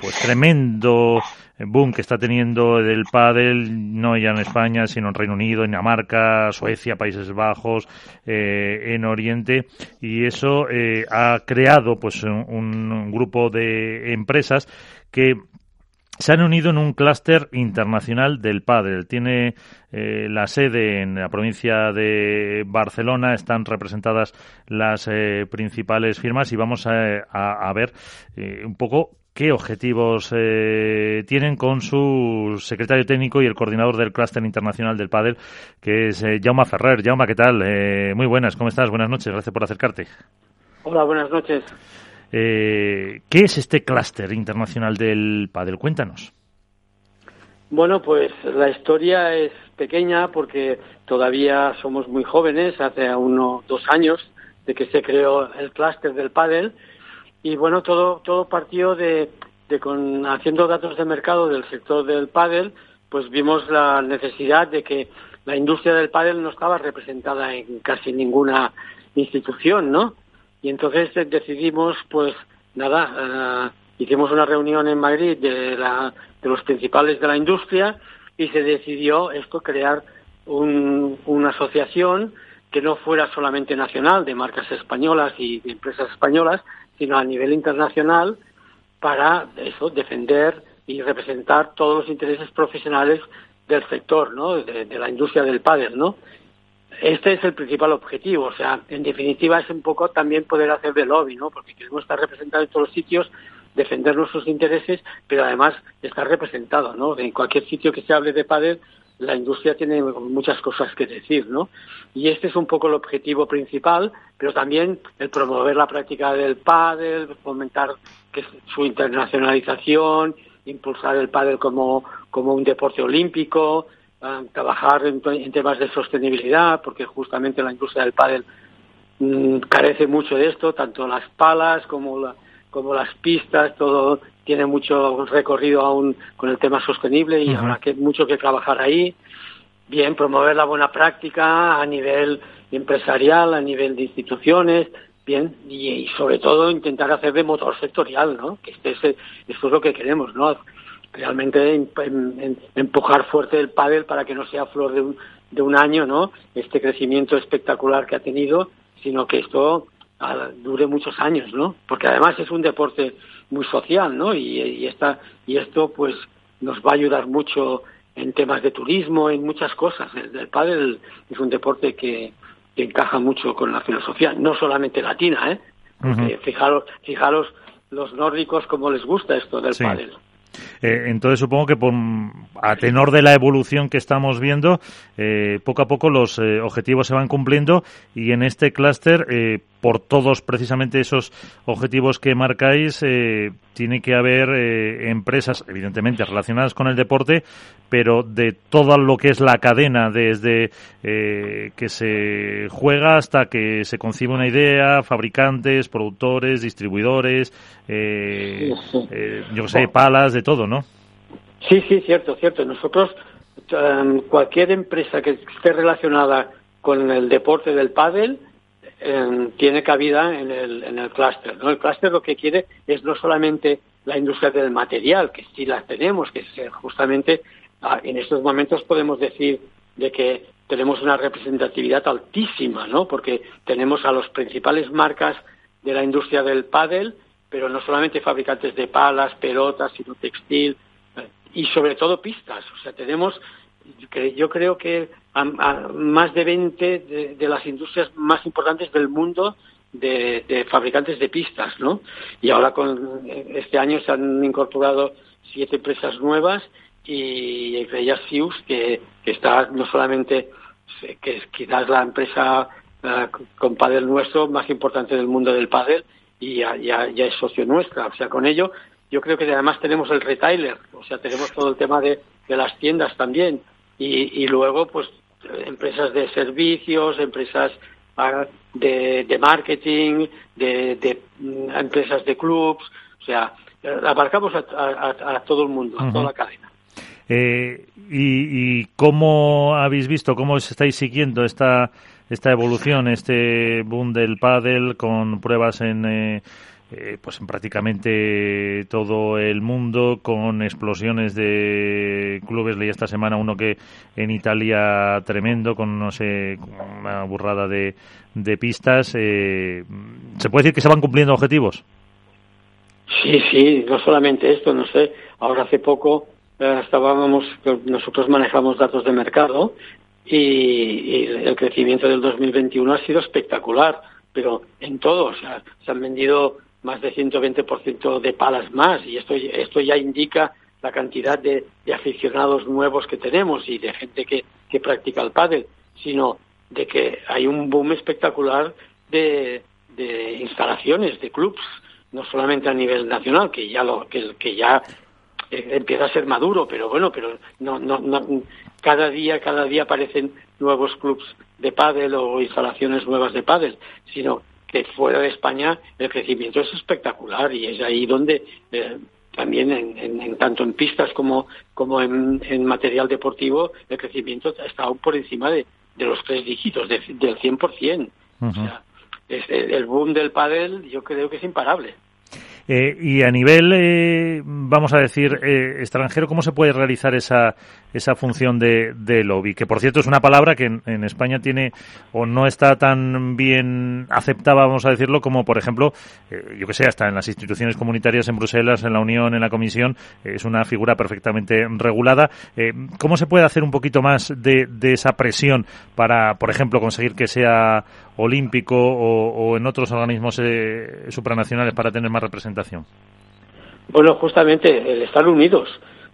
pues tremendo boom que está teniendo el pádel, no ya en España, sino en Reino Unido, en Dinamarca, Suecia, Países Bajos, eh, en Oriente, y eso eh, ha creado pues un, grupo de empresas que se han unido en un clúster internacional del pádel. Tiene eh, la sede en la provincia de Barcelona, están representadas las principales firmas y vamos a, ver un poco qué objetivos eh, tienen con su secretario técnico y el coordinador del clúster internacional del pádel, que es eh, Jaume Ferrer. Jaume, ¿qué tal? Eh, muy buenas, ¿cómo estás? Buenas noches, gracias por acercarte. Hola, buenas noches. ¿Qué es este clúster internacional del pádel? Cuéntanos. Bueno, pues la historia es pequeña porque todavía somos muy jóvenes, hace unos dos años de que se creó el clúster del pádel y bueno, todo, todo partió de, de con, haciendo datos de mercado del sector del pádel, pues vimos la necesidad de que la industria del pádel no estaba representada en casi ninguna institución, ¿no? Y entonces decidimos, pues nada, uh, hicimos una reunión en Madrid de, la, de los principales de la industria y se decidió esto, crear un, una asociación que no fuera solamente nacional de marcas españolas y de empresas españolas, sino a nivel internacional para eso defender y representar todos los intereses profesionales del sector, ¿no? De, la industria del pádel, ¿no? Este es el principal objetivo, o sea, en definitiva es un poco también poder hacer de lobby, ¿no? Porque queremos estar representados en todos los sitios, defender nuestros intereses, pero además estar representado, ¿no? En cualquier sitio que se hable de pádel, la industria tiene muchas cosas que decir, ¿no? Y este es un poco el objetivo principal, pero también el promover la práctica del pádel, fomentar su internacionalización, impulsar el pádel como, como un deporte olímpico, ah, trabajar en, temas de sostenibilidad, porque justamente la industria del pádel mm, carece mucho de esto, tanto las palas como la, como las pistas, todo tiene mucho recorrido aún con el tema sostenible y habrá que, mucho que trabajar ahí. Bien, promover la buena práctica a nivel empresarial, a nivel de instituciones, bien, y, sobre todo intentar hacer de motor sectorial, ¿no? Que este es, esto es lo que queremos, ¿no? Realmente empujar fuerte el pádel para que no sea flor de un, de un año, ¿no? Este crecimiento espectacular que ha tenido, sino que esto dure muchos años, ¿no? Porque además es un deporte muy social, ¿no? Y, y, esta, y esto pues nos va a ayudar mucho en temas de turismo, en muchas cosas. El, el pádel es un deporte que, que, encaja mucho con la filosofía, no solamente latina, ¿eh? Fijaros, fijaros los nórdicos cómo les gusta esto del pádel. Eh, entonces supongo que por, a tenor de la evolución que estamos viendo, eh, poco a poco los eh, objetivos se van cumpliendo y en este clúster, por todos precisamente esos objetivos que marcáis, tiene que haber empresas, evidentemente, relacionadas con el deporte, pero de todo lo que es la cadena, desde que se juega hasta que se concibe una idea, fabricantes, productores, distribuidores, yo sé, palas, de todo, ¿no? Sí, sí, cierto, cierto. Nosotros, em, cualquier empresa que esté relacionada con el deporte del pádel em, tiene cabida en el, en el clúster. ¿no? El clúster lo que quiere es no solamente la industria del material, que sí la tenemos, que es justamente ah, en estos momentos podemos decir de que tenemos una representatividad altísima, ¿no? Porque tenemos a las principales marcas de la industria del pádel, pero no solamente fabricantes de palas, pelotas, sino textil, y sobre todo pistas. O sea, tenemos, yo creo que más de 20 de, las industrias más importantes del mundo de, fabricantes de pistas, ¿no? Y ahora con este año se han incorporado siete empresas nuevas y entre ellas Sius, que, está no solamente, que quizás la empresa uh, con pádel nuestro más importante del mundo del pádel y ya, ya, ya es socio nuestra. O sea, con ello yo creo que además tenemos el retailer, o sea, tenemos todo el tema de, de las tiendas también. Y, y, luego, pues, empresas de servicios, empresas de, de marketing, de, de, mm, empresas de clubs, o sea, abarcamos a, a, todo el mundo, a toda la cadena. Eh, y, y, cómo habéis visto, cómo estáis siguiendo esta, esta evolución, este boom del pádel con pruebas en, eh, eh, pues en prácticamente todo el mundo, con explosiones de clubes. Leí esta semana uno que en Italia tremendo, con no sé, una burrada de, de pistas. Eh, ¿Se puede decir que se van cumpliendo objetivos? Sí, sí, no solamente esto, no sé. Ahora hace poco eh, estábamos, nosotros manejamos datos de mercado y, el crecimiento del 2021 ha sido espectacular, pero en todo, o sea, se han vendido más de 120% de palas más y esto, esto ya indica la cantidad de, aficionados nuevos que tenemos y de gente que, que practica el pádel, sino de que hay un boom espectacular de, de instalaciones, de clubs, no solamente a nivel nacional, que ya lo, que, que ya eh, empieza a ser maduro, pero bueno, pero no, no, no, cada día, cada día aparecen nuevos clubs de pádel o instalaciones nuevas de pádel, sino que fuera de España el crecimiento es espectacular y es ahí donde eh, también en, tanto en pistas como, como en, material deportivo el crecimiento está aún por encima de, de los tres dígitos, del 100%. o sea, es, el boom del pádel yo creo que es imparable. Eh, y a nivel, eh, vamos a decir, eh, extranjero, ¿cómo se puede realizar esa, esa función de, de lobby? Que, por cierto, es una palabra que en, España tiene o no está tan bien aceptada, vamos a decirlo, como, por ejemplo, yo que sé, hasta en las instituciones comunitarias en Bruselas, en la Unión, en la Comisión, es una figura perfectamente regulada. ¿Cómo se puede hacer un poquito más de, de esa presión para, por ejemplo, conseguir que sea olímpico o, en otros organismos eh, supranacionales para tener más representación? Bueno, justamente el estar unidos.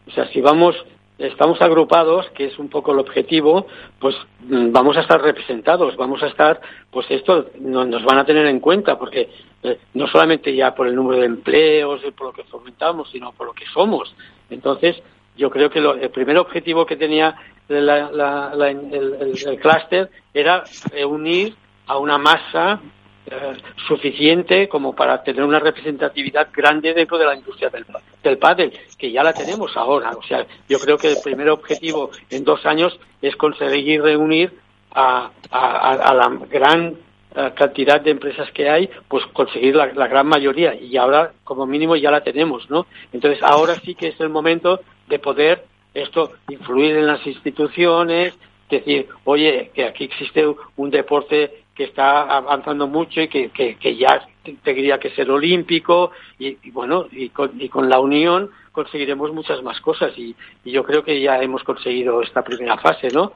O sea, si vamos, estamos agrupados, que es un poco el objetivo, pues mm, vamos a estar representados, vamos a estar, pues esto nos van a tener en cuenta, porque eh, no solamente ya por el número de empleos, por lo que fomentamos, sino por lo que somos. Entonces, yo creo que el primer objetivo que tenía el, el clúster era reunir a una masa eh, suficiente como para tener una representatividad grande dentro de la industria del, del pádel, que ya la tenemos ahora. O sea, yo creo que el primer objetivo en dos años es conseguir reunir a, a, la gran eh, cantidad de empresas que hay, pues conseguir la, gran mayoría. Y ahora, como mínimo, ya la tenemos, ¿no? Entonces, ahora sí que es el momento de poder esto influir en las instituciones, decir, oye, que aquí existe un deporte que está avanzando mucho y que, que, ya tendría que ser olímpico y, bueno, y con, y con, la unión conseguiremos muchas más cosas y, yo creo que ya hemos conseguido esta primera fase, ¿no?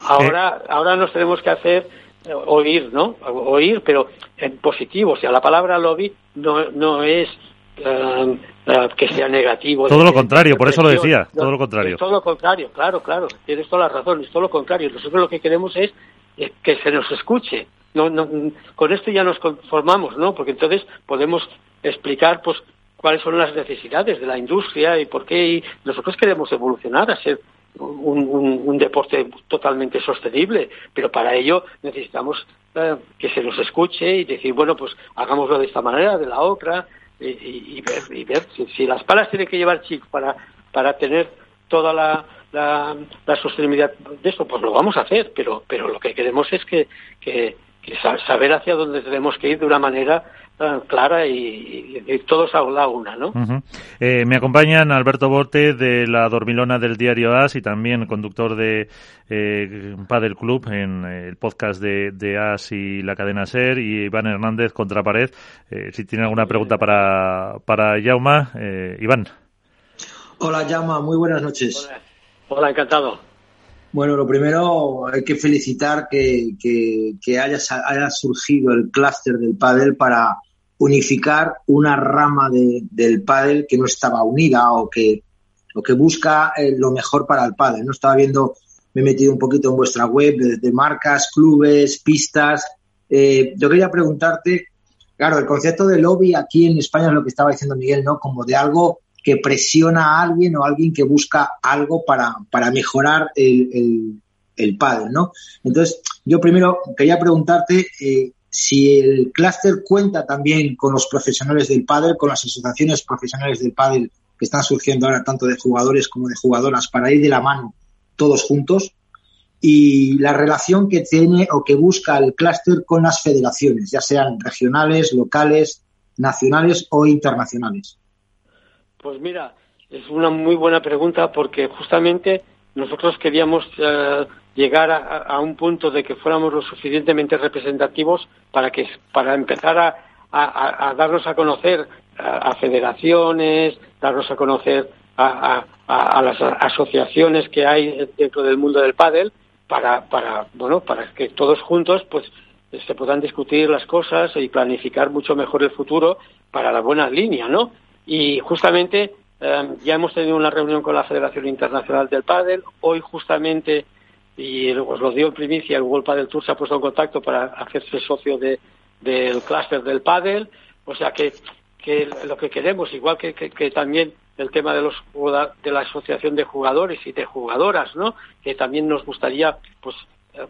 Ahora, ahora nos tenemos que hacer eh, oír, ¿no? Oír, pero en positivo. O sea, la palabra lobby no, no es eh, eh, que sea negativo. Todo lo contrario, por eso lo decía, todo lo contrario. todo lo contrario, claro, claro, tienes toda la razón, es todo lo contrario. Nosotros lo que queremos es eh, que se nos escuche. No, no, con esto ya nos conformamos, ¿no? Porque entonces podemos explicar, pues, cuáles son las necesidades de la industria y por qué y nosotros queremos evolucionar a ser un, un, deporte totalmente sostenible, pero para ello necesitamos eh, que se nos escuche y decir, bueno, pues hagámoslo de esta manera, de la otra, y, ver, y ver si, las palas tienen que llevar chip para, para tener toda la, la, sostenibilidad de esto, pues lo vamos a hacer, pero, pero lo que queremos es que, que, saber hacia dónde tenemos que ir de una manera eh, clara y, todos a la una, ¿no? Eh, me acompañan Alberto Borte de la Dormilona del diario AS y también conductor de eh, Padel Club en el podcast de, de, AS y la cadena SER y Iván Hernández Contrapared. Eh, si tiene alguna pregunta para, para Jauma, Iván. Hola, Jauma, muy buenas noches. Hola, encantado. Bueno, lo primero hay que felicitar que, haya, surgido el clúster del pádel para unificar una rama de, del pádel que no estaba unida o que, o que busca eh, lo mejor para el pádel. No estaba viendo, me he metido un poquito en vuestra web de, marcas, clubes, pistas. Eh, yo quería preguntarte, claro, el concepto de lobby aquí en España es lo que estaba diciendo Miguel, ¿no? Como de algo que presiona a alguien o alguien que busca algo para, para mejorar el, el, el pádel, ¿no? Entonces, yo primero quería preguntarte eh, si el clúster cuenta también con los profesionales del pádel, con las asociaciones profesionales del pádel que están surgiendo ahora tanto de jugadores como de jugadoras para ir de la mano todos juntos y la relación que tiene o que busca el clúster con las federaciones, ya sean regionales, locales, nacionales o internacionales? Pues mira, es una muy buena pregunta porque justamente nosotros queríamos eh, llegar a, un punto de que fuéramos lo suficientemente representativos para que para empezar a, darnos a conocer a, federaciones, darnos a conocer a, las asociaciones que hay dentro del mundo del pádel para, para bueno para que todos juntos pues se puedan discutir las cosas y planificar mucho mejor el futuro para la buena línea, ¿no? Y justamente Em, ya hemos tenido una reunión con la Federación Internacional del Pádel. Hoy justamente, y os lo dio en primicia, el World Padel Tour se ha puesto en contacto para hacerse socio de, del clúster del pádel. O sea que, que lo que queremos, igual que, que, también el tema de los de la asociación de jugadores y de jugadoras, ¿no? Que también nos gustaría, pues,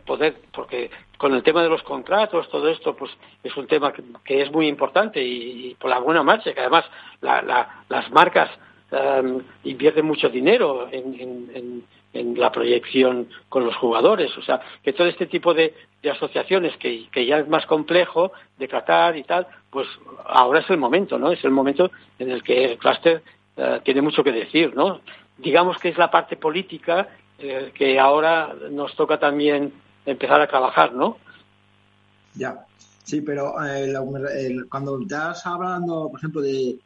poder, porque con el tema de los contratos, todo esto, pues es un tema que, es muy importante y, por la buena marcha, que además las marcas um, invierte mucho dinero en, la proyección con los jugadores. O sea, que todo este tipo de, asociaciones que, ya es más complejo de tratar y tal, pues ahora es el momento, ¿no? Es el momento en el que el clúster eh, tiene mucho que decir, ¿no? Digamos que es la parte política eh, que ahora nos toca también empezar a trabajar, ¿no? Ya, sí, pero eh, cuando estás hablando, por ejemplo, de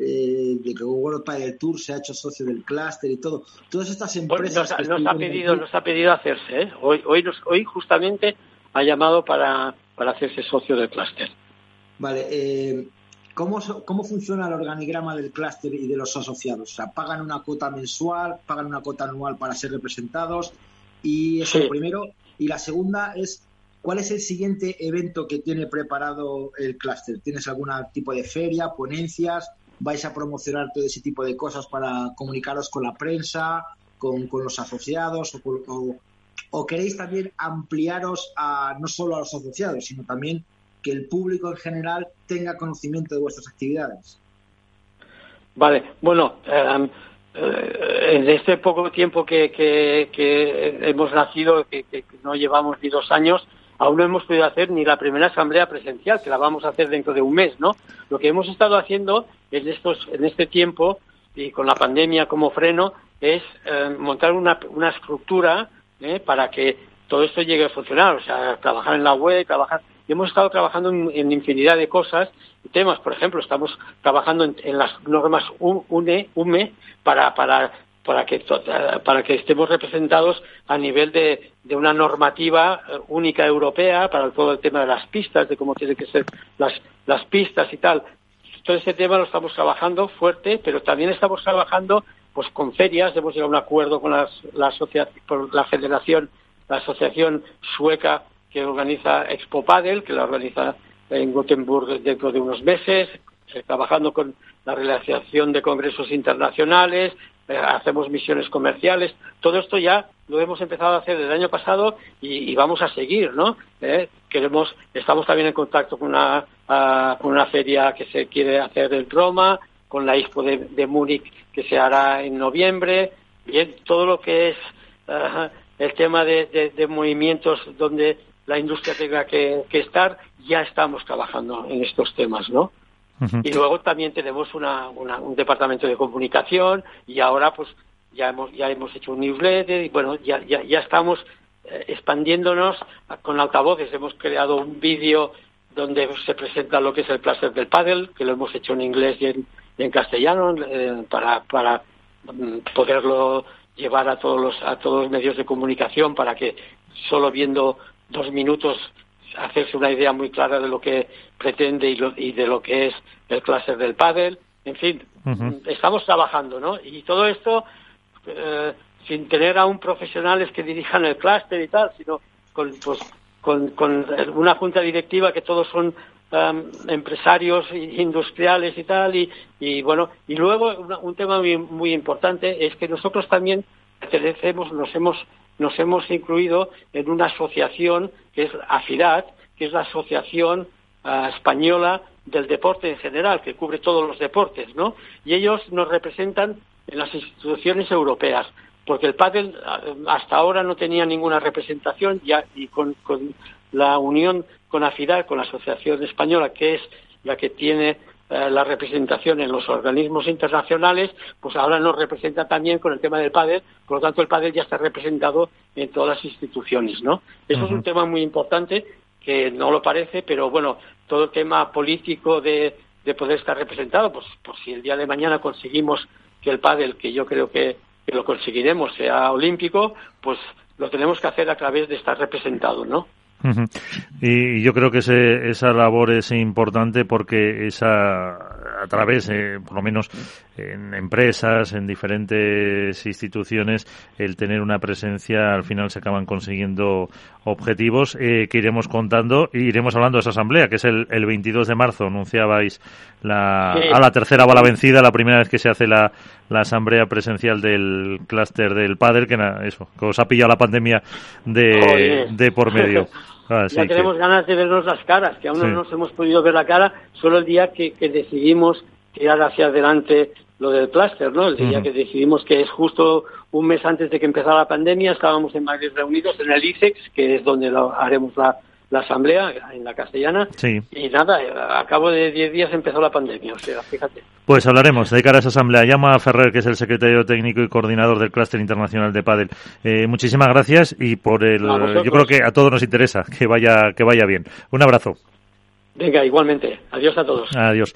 eh, de que World Padel Tour se ha hecho socio del clúster y todo. Todas estas empresas. nos, ha pedido, nos ha pedido hacerse. ¿eh? Hoy, hoy, hoy justamente ha llamado para, para hacerse socio del clúster. Vale. Eh, ¿cómo, ¿Cómo funciona el organigrama del clúster y de los asociados? O sea, ¿pagan una cuota mensual, pagan una cuota anual para ser representados? Y eso lo primero. Y la segunda es ¿Cuál es el siguiente evento que tiene preparado el clúster? ¿Tienes algún tipo de feria, ponencias? vais a promocionar todo ese tipo de cosas para comunicaros con la prensa, con, los asociados o, queréis también ampliaros a no solo a los asociados, sino también que el público en general tenga conocimiento de vuestras actividades? Vale, bueno, em, eh, en este poco tiempo que, hemos nacido, que, no llevamos ni dos años, aún no hemos podido hacer ni la primera asamblea presencial, que la vamos a hacer dentro de un mes, ¿no? Lo que hemos estado haciendo en, estos, en este tiempo, y con la pandemia como freno, es eh, montar una, una estructura ¿eh? para que todo esto llegue a funcionar, o sea, trabajar en la web, trabajar... Y hemos estado trabajando en, infinidad de cosas y temas, por ejemplo, estamos trabajando en, las normas UNE, UME para, para para que, para que estemos representados a nivel de, de, una normativa eh, única europea para todo el tema de las pistas, de cómo tienen que ser las, las pistas y tal. Todo ese tema lo estamos trabajando fuerte, pero también estamos trabajando pues con ferias, hemos llegado a un acuerdo con las, la, por la federación, la asociación sueca que organiza Expo Padel, que la organiza en Gothenburg dentro de unos meses, trabajando con la realización de congresos internacionales, eh, hacemos misiones comerciales, todo esto ya lo hemos empezado a hacer el año pasado y, vamos a seguir, ¿no? Eh, queremos, estamos también en contacto con una, ah, con una feria que se quiere hacer en Roma, con la Expo de, Múnich que se hará en noviembre, bien, todo lo que es ah, el tema de, movimientos donde la industria tenga que, que estar, ya estamos trabajando en estos temas, ¿no? Y luego también tenemos una, un departamento de comunicación y ahora pues ya hemos, ya hemos hecho un newsletter y bueno, ya, ya, ya estamos eh, expandiéndonos con altavoces. Hemos creado un vídeo donde se presenta lo que es el placer del paddle, que lo hemos hecho en inglés y en, en castellano eh, para, para mm, poderlo llevar a todos los a todos los medios de comunicación para que solo viendo dos minutos hacerse una idea muy clara de lo que pretende y, de lo que es el clúster del pádel. En fin, estamos trabajando, ¿no? Y todo esto eh, sin tener aún profesionales que dirijan el clúster y tal, sino con, pues, con, con una junta directiva que todos son um, empresarios industriales y tal. Y, y bueno, y luego un tema muy, muy importante es que nosotros también pertenecemos, nos hemos nos hemos incluido en una asociación que es AFIDAD, que es la Asociación ah, Española del Deporte en general, que cubre todos los deportes, ¿no? Y ellos nos representan en las instituciones europeas, porque el pádel ah, hasta ahora no tenía ninguna representación ya, y con, la unión con AFIDAD, con la Asociación Española, que es la que tiene eh, la representación en los organismos internacionales, pues ahora nos representa también con el tema del pádel, por lo tanto el pádel ya está representado en todas las instituciones, ¿no? Eso es un tema muy importante que no lo parece, pero bueno, todo el tema político de, de poder estar representado, pues, pues si el día de mañana conseguimos que el pádel, que yo creo que, que lo conseguiremos, sea olímpico, pues lo tenemos que hacer a través de estar representado, ¿no? Y yo creo que esa labor es importante porque esa través, eh, por lo menos en empresas, en diferentes instituciones, el tener una presencia, al final se acaban consiguiendo objetivos eh, que iremos contando y iremos hablando de esa asamblea, que es el, el 22 de marzo, anunciabais la, a la tercera bala vencida, la primera vez que se hace la, la asamblea presencial del clúster del padre, que, eso, que os ha pillado la pandemia de, de por medio. Ah, ya tenemos ganas de vernos las caras, que aún no nos hemos podido ver la cara, solo el día que, decidimos tirar hacia adelante lo del clúster, ¿no? El día que decidimos que es justo un mes antes de que empezara la pandemia, estábamos en Madrid reunidos en el ICEX, que es donde haremos la, la asamblea en la castellana. Y nada, a cabo de 10 días empezó la pandemia, o sea, fíjate. Pues hablaremos de cara a esa asamblea. Llama a Ferrer, que es el secretario técnico y coordinador del Clúster Internacional de Padel. Eh, muchísimas gracias y por el. Yo creo que a todos nos interesa que vaya, que vaya bien. Un abrazo. Venga, igualmente. Adiós a todos. Adiós.